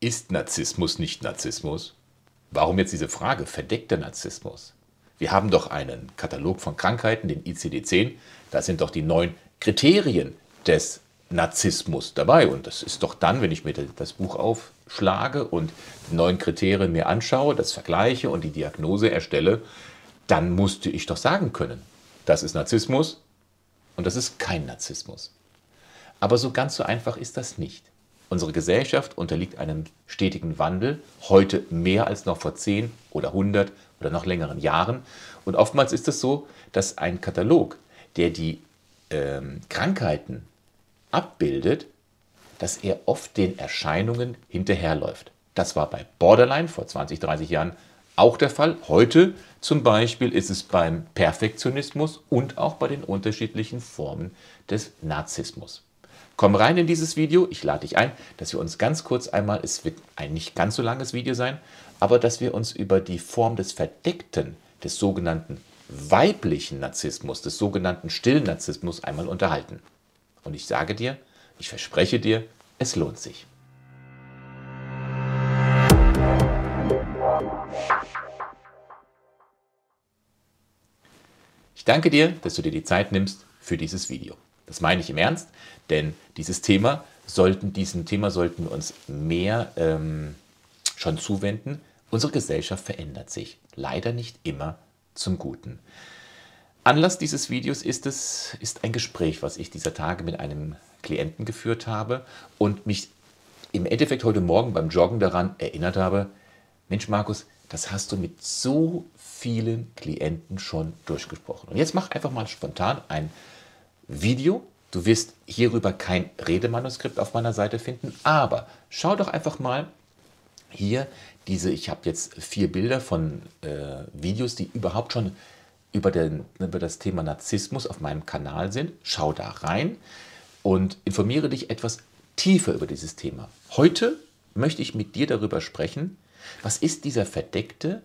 Ist Narzissmus nicht Narzissmus? Warum jetzt diese Frage, verdeckter Narzissmus? Wir haben doch einen Katalog von Krankheiten, den ICD-10. Da sind doch die neun Kriterien des Narzissmus dabei. Und das ist doch dann, wenn ich mir das Buch aufschlage und die neuen Kriterien mir anschaue, das vergleiche und die Diagnose erstelle, dann musste ich doch sagen können, das ist Narzissmus und das ist kein Narzissmus. Aber so ganz so einfach ist das nicht. Unsere Gesellschaft unterliegt einem stetigen Wandel, heute mehr als noch vor 10 oder 100 oder noch längeren Jahren. Und oftmals ist es so, dass ein Katalog, der die ähm, Krankheiten abbildet, dass er oft den Erscheinungen hinterherläuft. Das war bei Borderline vor 20, 30 Jahren auch der Fall. Heute zum Beispiel ist es beim Perfektionismus und auch bei den unterschiedlichen Formen des Narzissmus. Komm rein in dieses Video. Ich lade dich ein, dass wir uns ganz kurz einmal, es wird ein nicht ganz so langes Video sein, aber dass wir uns über die Form des Verdeckten, des sogenannten weiblichen Narzissmus, des sogenannten stillen Narzissmus einmal unterhalten. Und ich sage dir, ich verspreche dir, es lohnt sich. Ich danke dir, dass du dir die Zeit nimmst für dieses Video. Das meine ich im Ernst, denn dieses Thema sollten, diesem Thema sollten wir uns mehr ähm, schon zuwenden. Unsere Gesellschaft verändert sich. Leider nicht immer zum Guten. Anlass dieses Videos ist es, ist ein Gespräch, was ich dieser Tage mit einem Klienten geführt habe und mich im Endeffekt heute Morgen beim Joggen daran erinnert habe, Mensch Markus, das hast du mit so vielen Klienten schon durchgesprochen. Und jetzt mach einfach mal spontan ein Video. Du wirst hierüber kein Redemanuskript auf meiner Seite finden, aber schau doch einfach mal hier diese, ich habe jetzt vier Bilder von äh, Videos, die überhaupt schon über, den, über das Thema Narzissmus auf meinem Kanal sind. Schau da rein und informiere dich etwas tiefer über dieses Thema. Heute möchte ich mit dir darüber sprechen, was ist dieser verdeckte,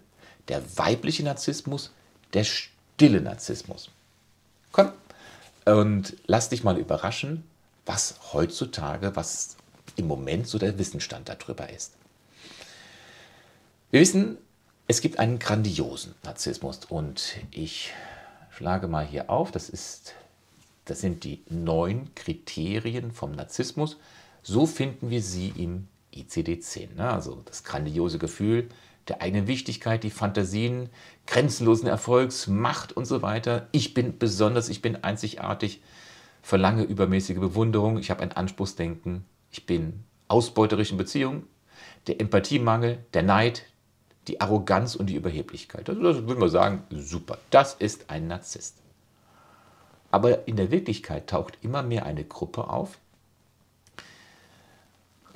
der weibliche Narzissmus, der stille Narzissmus. Komm, und lass dich mal überraschen, was heutzutage, was im Moment so der Wissensstand darüber ist. Wir wissen, es gibt einen grandiosen Narzissmus und ich schlage mal hier auf, das, ist, das sind die neun Kriterien vom Narzissmus. So finden wir sie im ICD-10. Ne? Also das grandiose Gefühl der eigenen Wichtigkeit, die Fantasien, grenzenlosen Erfolgs, Macht und so weiter. Ich bin besonders, ich bin einzigartig, verlange übermäßige Bewunderung, ich habe ein Anspruchsdenken, ich bin ausbeuterisch in Beziehungen, der Empathiemangel, der Neid, die Arroganz und die Überheblichkeit. Also das würden wir sagen, super, das ist ein Narzisst. Aber in der Wirklichkeit taucht immer mehr eine Gruppe auf.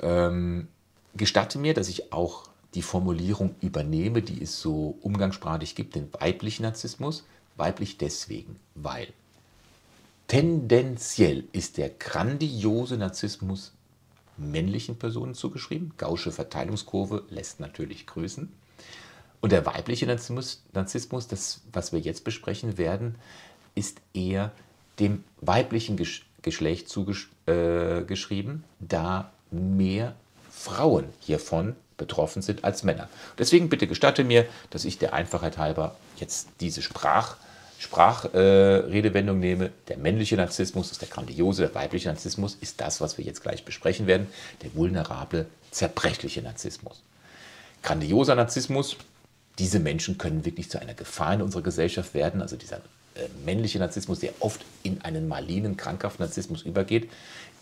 Ähm, gestatte mir, dass ich auch die Formulierung übernehme, die es so umgangssprachlich gibt, den weiblichen Narzissmus. Weiblich deswegen, weil tendenziell ist der grandiose Narzissmus männlichen Personen zugeschrieben. Gausche Verteilungskurve lässt natürlich grüßen. Und der weibliche Narzissmus, das, was wir jetzt besprechen werden, ist eher dem weiblichen Geschlecht zugeschrieben, äh, da mehr Frauen hiervon betroffen sind als Männer. Deswegen bitte gestatte mir, dass ich der Einfachheit halber jetzt diese Sprach, Sprachredewendung äh, nehme. Der männliche Narzissmus ist der grandiose, der weibliche Narzissmus ist das, was wir jetzt gleich besprechen werden, der vulnerable, zerbrechliche Narzissmus. Grandioser Narzissmus, diese Menschen können wirklich zu einer Gefahr in unserer Gesellschaft werden. Also dieser äh, männliche Narzissmus, der oft in einen malinen, krankhaften Narzissmus übergeht,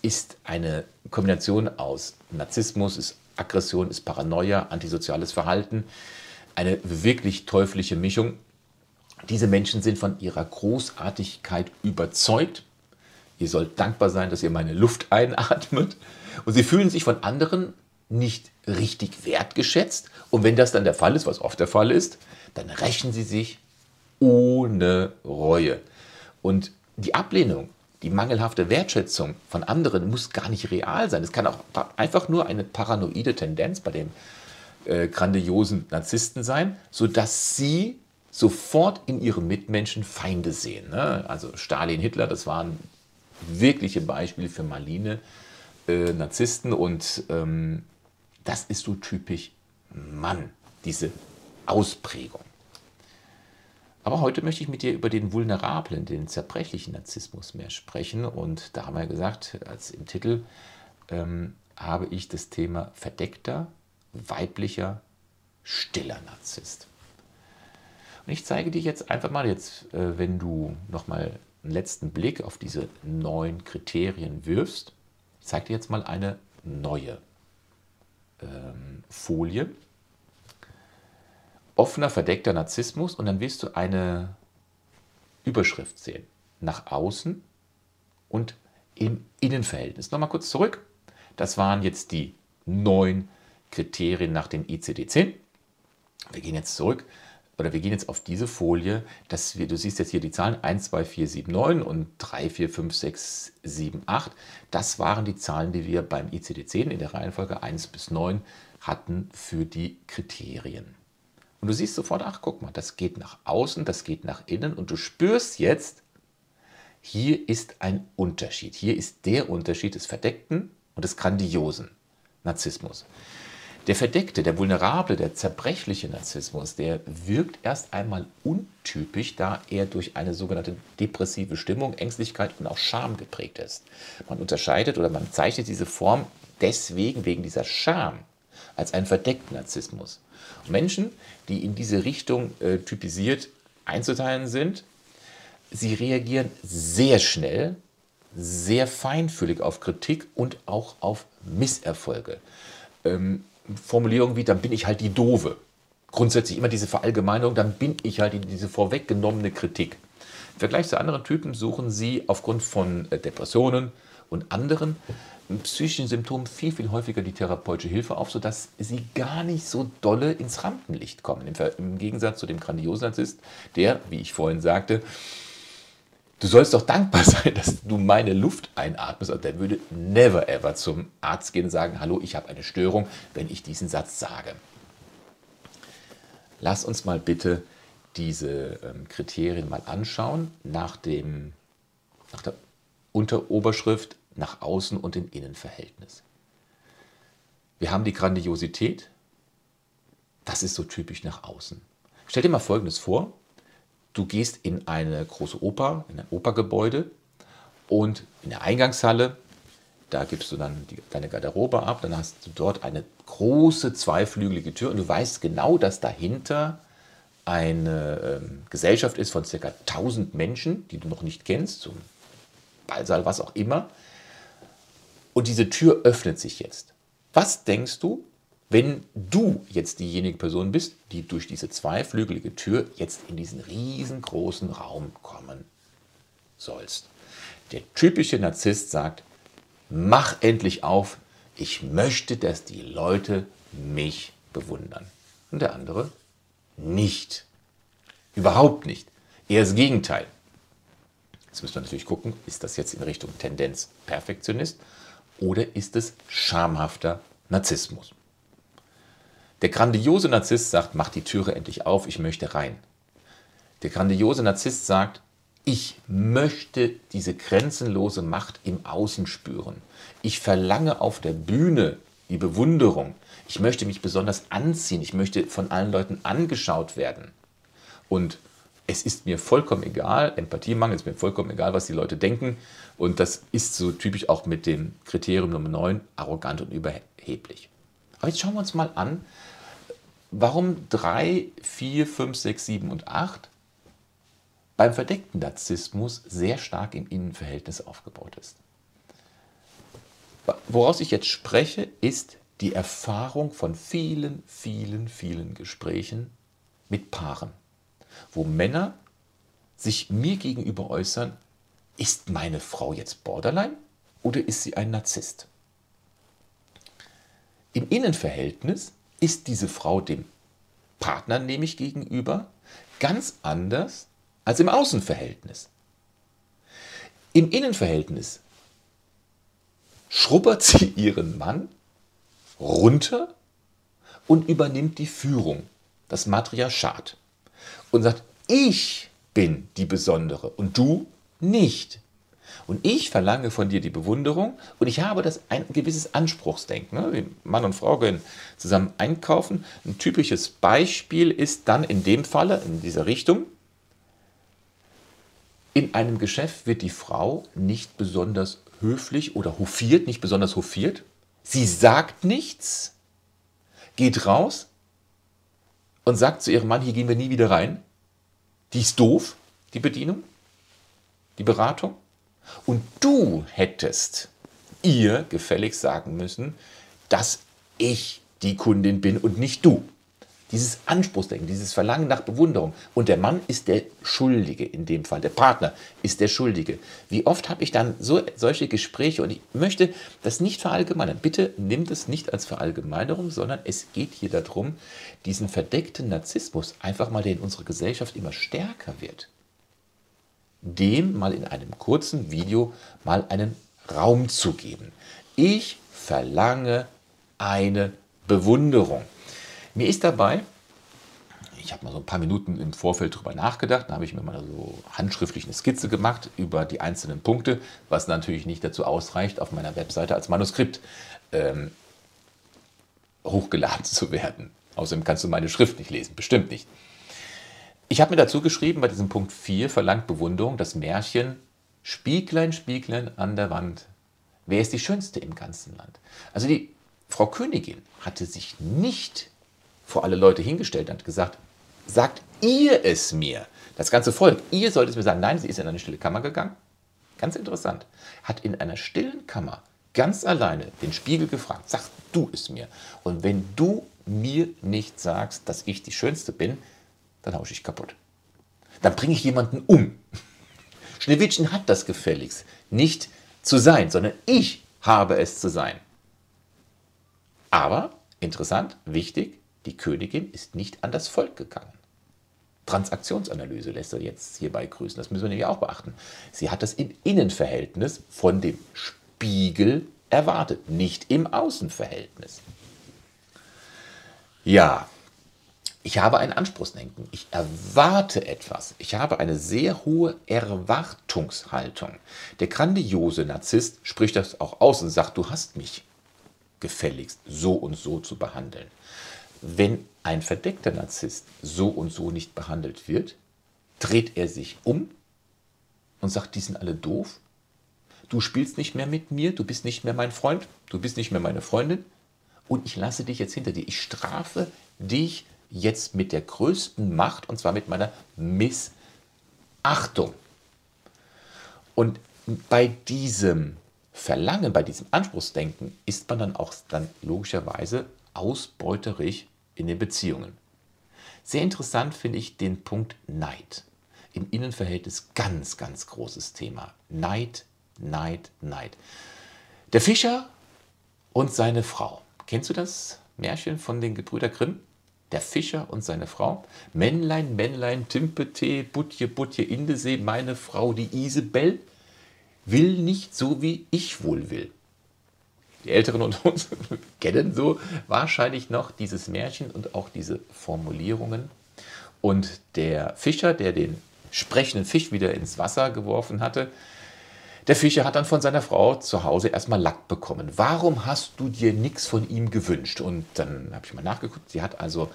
ist eine Kombination aus Narzissmus, ist Aggression, ist Paranoia, antisoziales Verhalten, eine wirklich teuflische Mischung. Diese Menschen sind von ihrer Großartigkeit überzeugt. Ihr sollt dankbar sein, dass ihr meine Luft einatmet. Und sie fühlen sich von anderen nicht richtig wertgeschätzt. Und wenn das dann der Fall ist, was oft der Fall ist, dann rächen sie sich ohne Reue. Und die Ablehnung die mangelhafte Wertschätzung von anderen muss gar nicht real sein. Es kann auch einfach nur eine paranoide Tendenz bei dem äh, grandiosen Narzissten sein, sodass sie sofort in ihren Mitmenschen Feinde sehen. Ne? Also Stalin, Hitler, das waren wirkliche Beispiele für maline äh, Narzissten und ähm, Das ist so typisch Mann, diese Ausprägung. Aber heute möchte ich mit dir über den vulnerablen, den zerbrechlichen Narzissmus mehr sprechen. Und da haben wir gesagt, als im Titel ähm, habe ich das Thema verdeckter, weiblicher, stiller Narzisst. Und ich zeige dir jetzt einfach mal, jetzt, äh, wenn du nochmal einen letzten Blick auf diese neun Kriterien wirfst, ich zeige dir jetzt mal eine neue ähm, Folie offener, verdeckter Narzissmus und dann wirst du eine Überschrift sehen. Nach außen und im Innenverhältnis. Nochmal kurz zurück. Das waren jetzt die neun Kriterien nach dem ICD-10. Wir gehen jetzt zurück oder wir gehen jetzt auf diese Folie, dass wir, du siehst jetzt hier die Zahlen 1, 2, 4, 7, 9 und 3, 4, 5, 6, 7, 8. Das waren die Zahlen, die wir beim ICD-10 in der Reihenfolge 1 bis 9 hatten für die Kriterien. Und du siehst sofort, ach guck mal, das geht nach außen, das geht nach innen und du spürst jetzt, hier ist ein Unterschied. Hier ist der Unterschied des verdeckten und des grandiosen Narzissmus. Der verdeckte, der vulnerable, der zerbrechliche Narzissmus, der wirkt erst einmal untypisch, da er durch eine sogenannte depressive Stimmung, Ängstlichkeit und auch Scham geprägt ist. Man unterscheidet oder man zeichnet diese Form deswegen wegen dieser Scham als einen verdeckten Narzissmus. Menschen, die in diese Richtung äh, typisiert einzuteilen sind, sie reagieren sehr schnell, sehr feinfühlig auf Kritik und auch auf Misserfolge. Ähm, Formulierungen wie, dann bin ich halt die Doofe. Grundsätzlich immer diese Verallgemeinerung, dann bin ich halt diese vorweggenommene Kritik. Im Vergleich zu anderen Typen suchen sie aufgrund von äh, Depressionen und anderen psychischen Symptomen viel, viel häufiger die therapeutische Hilfe auf, sodass sie gar nicht so dolle ins Rampenlicht kommen. Im, Im, Gegensatz zu dem grandiosen Narzisst, der, wie ich vorhin sagte, du sollst doch dankbar sein, dass du meine Luft einatmest. Und der würde never ever zum Arzt gehen und sagen, hallo, ich habe eine Störung, wenn ich diesen Satz sage. Lass uns mal bitte diese ähm, Kriterien mal anschauen nach, dem, nach der Unteroberschrift nach außen und im Innenverhältnis. Wir haben die Grandiosität, das ist so typisch nach außen. Stell dir mal Folgendes vor, du gehst in eine große Oper, in ein Opergebäude und in der Eingangshalle, da gibst du dann die, deine Garderobe ab, dann hast du dort eine große zweiflügelige Tür und du weißt genau, dass dahinter eine ähm, Gesellschaft ist von ca. 1000 Menschen, die du noch nicht kennst, zum Ballsaal, was auch immer. Und diese Tür öffnet sich jetzt. Was denkst du, wenn du jetzt diejenige Person bist, die durch diese zweiflügelige Tür jetzt in diesen riesengroßen Raum kommen sollst? Der typische Narzisst sagt, mach endlich auf, ich möchte, dass die Leute mich bewundern. Und der andere nicht. Überhaupt nicht. Eher das Gegenteil. Jetzt müssen wir natürlich gucken, ist das jetzt in Richtung Tendenz Perfektionist oder ist es schamhafter Narzissmus? Der grandiose Narzisst sagt, mach die Türe endlich auf, ich möchte rein. Der grandiose Narzisst sagt, ich möchte diese grenzenlose Macht im Außen spüren. Ich verlange auf der Bühne die Bewunderung. Ich möchte mich besonders anziehen. Ich möchte von allen Leuten angeschaut werden. Und es ist mir vollkommen egal, Empathiemangel ist mir vollkommen egal, was die Leute denken. Und das ist so typisch auch mit dem Kriterium Nummer 9, arrogant und überheblich. Aber jetzt schauen wir uns mal an, warum 3, 4, 5, 6, 7 und 8 beim verdeckten Narzissmus sehr stark im Innenverhältnis aufgebaut ist. Woraus ich jetzt spreche, ist die Erfahrung von vielen, vielen, vielen Gesprächen mit Paaren wo Männer sich mir gegenüber äußern, ist meine Frau jetzt Borderline oder ist sie ein Narzisst? Im Innenverhältnis ist diese Frau dem Partner nämlich gegenüber ganz anders als im Außenverhältnis. Im Innenverhältnis schrubbert sie ihren Mann runter und übernimmt die Führung, das Matriarchat und sagt, ich bin die Besondere und du nicht. Und ich verlange von dir die Bewunderung und ich habe das ein gewisses Anspruchsdenken. Ne? Mann und Frau gehen zusammen einkaufen. Ein typisches Beispiel ist dann in dem Falle, in dieser Richtung, in einem Geschäft wird die Frau nicht besonders höflich oder hofiert, nicht besonders hofiert. Sie sagt nichts, geht raus und sagt zu ihrem Mann, hier gehen wir nie wieder rein. Die ist doof, die Bedienung, die Beratung. Und du hättest ihr gefällig sagen müssen, dass ich die Kundin bin und nicht du. Dieses Anspruchsdenken, dieses Verlangen nach Bewunderung. Und der Mann ist der Schuldige in dem Fall, der Partner ist der Schuldige. Wie oft habe ich dann so, solche Gespräche und ich möchte das nicht verallgemeinern. Bitte nimm das nicht als Verallgemeinerung, sondern es geht hier darum, diesen verdeckten Narzissmus einfach mal, der in unserer Gesellschaft immer stärker wird, dem mal in einem kurzen Video mal einen Raum zu geben. Ich verlange eine Bewunderung. Mir ist dabei, ich habe mal so ein paar Minuten im Vorfeld drüber nachgedacht, da habe ich mir mal so handschriftlich eine Skizze gemacht über die einzelnen Punkte, was natürlich nicht dazu ausreicht, auf meiner Webseite als Manuskript ähm, hochgeladen zu werden. Außerdem kannst du meine Schrift nicht lesen, bestimmt nicht. Ich habe mir dazu geschrieben, bei diesem Punkt 4 verlangt Bewunderung das Märchen Spieglein, Spieglein an der Wand. Wer ist die Schönste im ganzen Land? Also die Frau Königin hatte sich nicht vor alle Leute hingestellt und hat gesagt, sagt ihr es mir. Das ganze Volk, ihr sollt es mir sagen. Nein, sie ist in eine stille Kammer gegangen. Ganz interessant. Hat in einer stillen Kammer ganz alleine den Spiegel gefragt, sag du es mir. Und wenn du mir nicht sagst, dass ich die Schönste bin, dann hausche ich kaputt. Dann bringe ich jemanden um. Schneewittchen hat das gefälligst nicht zu sein, sondern ich habe es zu sein. Aber, interessant, wichtig, die Königin ist nicht an das Volk gegangen. Transaktionsanalyse lässt er jetzt hierbei grüßen. Das müssen wir nämlich auch beachten. Sie hat das im Innenverhältnis von dem Spiegel erwartet, nicht im Außenverhältnis. Ja, ich habe ein Anspruchsdenken. Ich erwarte etwas. Ich habe eine sehr hohe Erwartungshaltung. Der grandiose Narzisst spricht das auch aus und sagt, du hast mich gefälligst so und so zu behandeln. Wenn ein verdeckter Narzisst so und so nicht behandelt wird, dreht er sich um und sagt, die sind alle doof. Du spielst nicht mehr mit mir, du bist nicht mehr mein Freund, du bist nicht mehr meine Freundin und ich lasse dich jetzt hinter dir. Ich strafe dich jetzt mit der größten Macht und zwar mit meiner Missachtung. Und bei diesem Verlangen, bei diesem Anspruchsdenken ist man dann auch dann logischerweise ausbeuterisch in den Beziehungen. Sehr interessant finde ich den Punkt Neid. Im Innenverhältnis ganz, ganz großes Thema. Neid, Neid, Neid. Der Fischer und seine Frau. Kennst du das Märchen von den Gebrüder Grimm? Der Fischer und seine Frau. Männlein, Männlein, Timpete, Butje, Butje, Indesee, meine Frau, die Isabel, will nicht so, wie ich wohl will die Älteren unter uns kennen so wahrscheinlich noch dieses Märchen und auch diese Formulierungen. Und der Fischer, der den sprechenden Fisch wieder ins Wasser geworfen hatte, der Fischer hat dann von seiner Frau zu Hause erstmal Lack bekommen. Warum hast du dir nichts von ihm gewünscht? Und dann habe ich mal nachgeguckt. Sie hat also,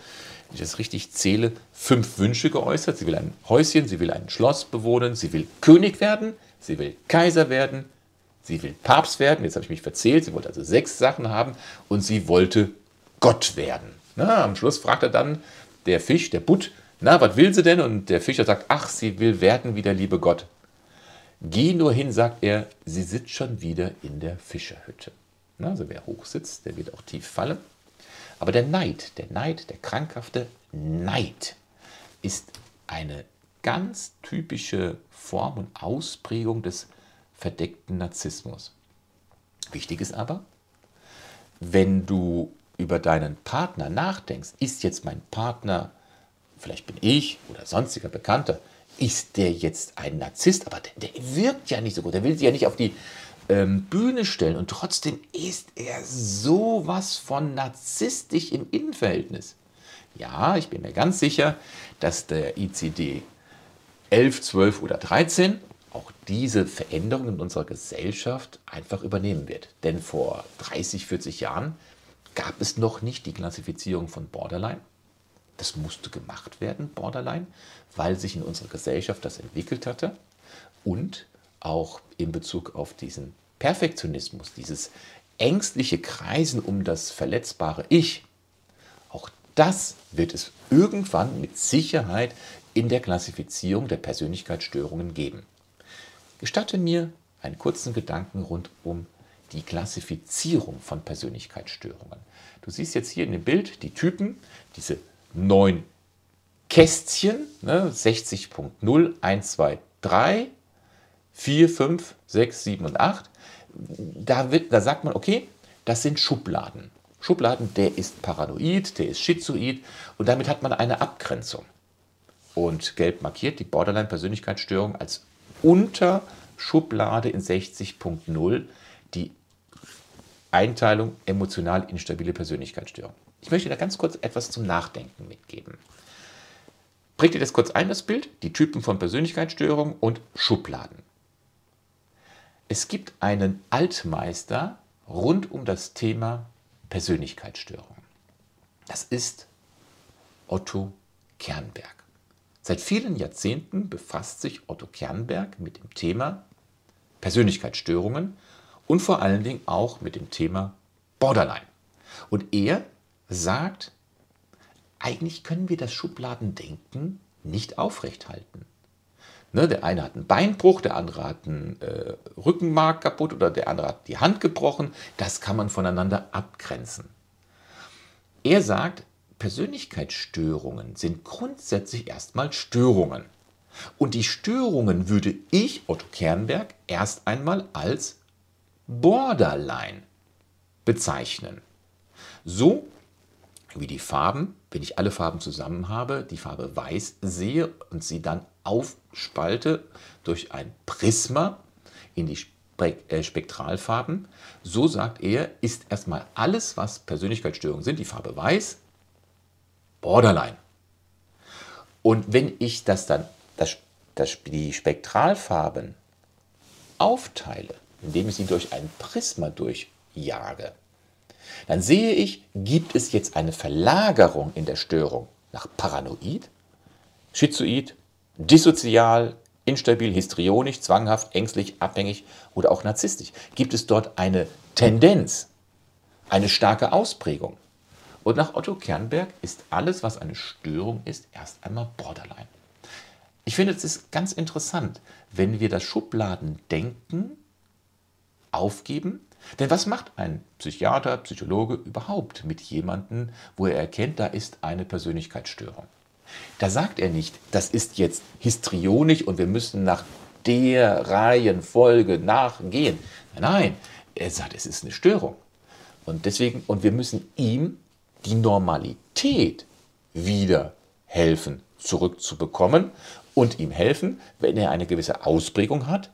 wenn ich das richtig zähle, fünf Wünsche geäußert. Sie will ein Häuschen, sie will ein Schloss bewohnen, sie will König werden, sie will Kaiser werden, Sie will Papst werden, jetzt habe ich mich verzählt, sie wollte also sechs Sachen haben und sie wollte Gott werden. Na, am Schluss fragt er dann der Fisch, der Butt, na, was will sie denn? Und der Fischer sagt, ach, sie will werden wie der liebe Gott. Geh nur hin, sagt er, sie sitzt schon wieder in der Fischerhütte. Na, also wer hoch sitzt, der wird auch tief fallen. Aber der Neid, der Neid, der krankhafte Neid ist eine ganz typische Form und Ausprägung des verdeckten Narzissmus. Wichtig ist aber, wenn du über deinen Partner nachdenkst, ist jetzt mein Partner, vielleicht bin ich oder sonstiger Bekannter, ist der jetzt ein Narzisst, aber der, der wirkt ja nicht so gut, der will sich ja nicht auf die ähm, Bühne stellen und trotzdem ist er sowas von narzisstisch im Innenverhältnis. Ja, ich bin mir ganz sicher, dass der ICD 11, 12 oder 13 auch diese Veränderungen in unserer Gesellschaft einfach übernehmen wird. Denn vor 30, 40 Jahren gab es noch nicht die Klassifizierung von Borderline. Das musste gemacht werden, Borderline, weil sich in unserer Gesellschaft das entwickelt hatte und auch in Bezug auf diesen Perfektionismus, dieses ängstliche Kreisen um das verletzbare Ich, auch das wird es irgendwann mit Sicherheit in der Klassifizierung der Persönlichkeitsstörungen geben. Gestatte mir einen kurzen Gedanken rund um die Klassifizierung von Persönlichkeitsstörungen. Du siehst jetzt hier in dem Bild die Typen, diese neun Kästchen, ne, 60.0, 1, 2, 3, 4, 5, 6, 7 und 8. Da, wird, da sagt man, okay, das sind Schubladen. Schubladen, der ist paranoid, der ist schizoid und damit hat man eine Abgrenzung. Und gelb markiert die Borderline-Persönlichkeitsstörung als Unterschublade in 60.0, die Einteilung emotional instabile Persönlichkeitsstörung. Ich möchte da ganz kurz etwas zum Nachdenken mitgeben. Bringt ihr das kurz ein, das Bild? Die Typen von Persönlichkeitsstörungen und Schubladen. Es gibt einen Altmeister rund um das Thema Persönlichkeitsstörung. Das ist Otto Kernberg. Seit vielen Jahrzehnten befasst sich Otto Kernberg mit dem Thema Persönlichkeitsstörungen und vor allen Dingen auch mit dem Thema Borderline. Und er sagt, eigentlich können wir das Schubladendenken nicht aufrechthalten. Ne, der eine hat einen Beinbruch, der andere hat einen äh, Rückenmark kaputt oder der andere hat die Hand gebrochen. Das kann man voneinander abgrenzen. Er sagt, Persönlichkeitsstörungen sind grundsätzlich erstmal Störungen. Und die Störungen würde ich, Otto Kernberg, erst einmal als Borderline bezeichnen. So wie die Farben, wenn ich alle Farben zusammen habe, die Farbe weiß sehe und sie dann aufspalte durch ein Prisma in die äh, Spektralfarben, so sagt er, ist erstmal alles, was Persönlichkeitsstörungen sind, die Farbe weiß, Borderline. Und wenn ich das dann, das, das, die Spektralfarben aufteile, indem ich sie durch ein Prisma durchjage, dann sehe ich, gibt es jetzt eine Verlagerung in der Störung nach Paranoid, Schizoid, dissozial, instabil, histrionisch, zwanghaft, ängstlich, abhängig oder auch narzisstisch? Gibt es dort eine Tendenz, eine starke Ausprägung? Und nach Otto Kernberg ist alles, was eine Störung ist, erst einmal Borderline. Ich finde, es ist ganz interessant, wenn wir das Schubladendenken aufgeben. Denn was macht ein Psychiater, Psychologe überhaupt mit jemandem, wo er erkennt, da ist eine Persönlichkeitsstörung? Da sagt er nicht, das ist jetzt histrionisch und wir müssen nach der Reihenfolge nachgehen. Nein, er sagt, es ist eine Störung. Und deswegen, und wir müssen ihm die Normalität wieder helfen, zurückzubekommen und ihm helfen, wenn er eine gewisse Ausprägung hat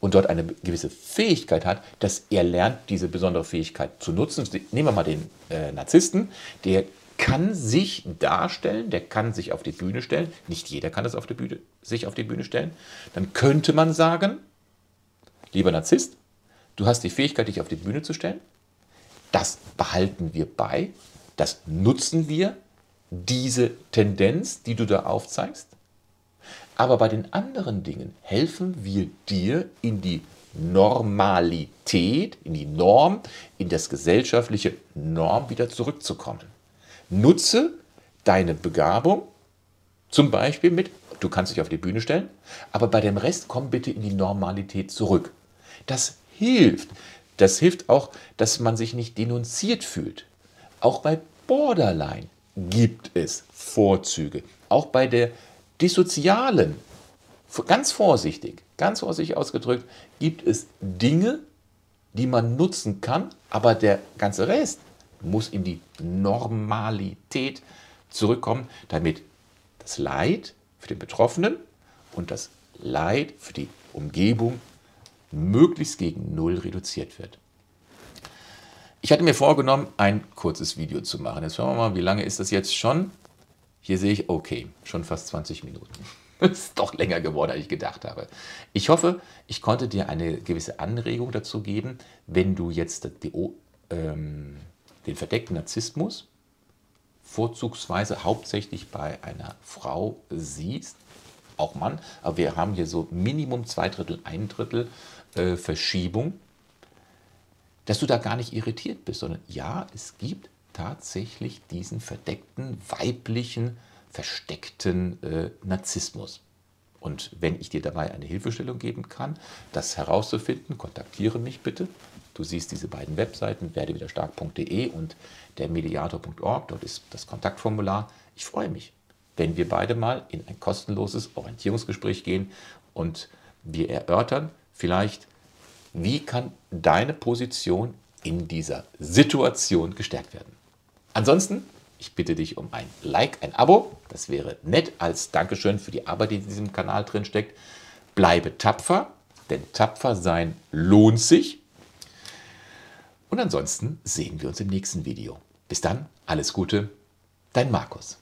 und dort eine gewisse Fähigkeit hat, dass er lernt, diese besondere Fähigkeit zu nutzen. Nehmen wir mal den äh, Narzissten, der kann sich darstellen, der kann sich auf die Bühne stellen. Nicht jeder kann das auf die Bühne, sich auf die Bühne stellen. Dann könnte man sagen, lieber Narzisst, du hast die Fähigkeit, dich auf die Bühne zu stellen. Das behalten wir bei das nutzen wir, diese Tendenz, die du da aufzeigst. Aber bei den anderen Dingen helfen wir dir in die Normalität, in die Norm, in das gesellschaftliche Norm wieder zurückzukommen. Nutze deine Begabung, zum Beispiel mit, du kannst dich auf die Bühne stellen, aber bei dem Rest komm bitte in die Normalität zurück. Das hilft. Das hilft auch, dass man sich nicht denunziert fühlt. Auch bei Borderline gibt es Vorzüge. Auch bei der dissozialen, ganz vorsichtig, ganz vorsichtig ausgedrückt, gibt es Dinge, die man nutzen kann, aber der ganze Rest muss in die Normalität zurückkommen, damit das Leid für den Betroffenen und das Leid für die Umgebung möglichst gegen Null reduziert wird. Ich hatte mir vorgenommen, ein kurzes Video zu machen. Jetzt schauen wir mal, wie lange ist das jetzt schon? Hier sehe ich, okay, schon fast 20 Minuten. ist doch länger geworden, als ich gedacht habe. Ich hoffe, ich konnte dir eine gewisse Anregung dazu geben, wenn du jetzt die, ähm, den verdeckten Narzissmus vorzugsweise hauptsächlich bei einer Frau siehst, auch Mann, aber wir haben hier so Minimum zwei Drittel, ein Drittel äh, Verschiebung, dass du da gar nicht irritiert bist, sondern ja, es gibt tatsächlich diesen verdeckten, weiblichen, versteckten äh, Narzissmus. Und wenn ich dir dabei eine Hilfestellung geben kann, das herauszufinden, kontaktiere mich bitte. Du siehst diese beiden Webseiten, werdewiderstark.de und dermediator.org. Dort ist das Kontaktformular. Ich freue mich, wenn wir beide mal in ein kostenloses Orientierungsgespräch gehen und wir erörtern vielleicht, wie kann deine Position in dieser Situation gestärkt werden? Ansonsten, ich bitte dich um ein Like, ein Abo. Das wäre nett als Dankeschön für die Arbeit, die in diesem Kanal drin steckt. Bleibe tapfer, denn tapfer sein lohnt sich. Und ansonsten sehen wir uns im nächsten Video. Bis dann, alles Gute, dein Markus.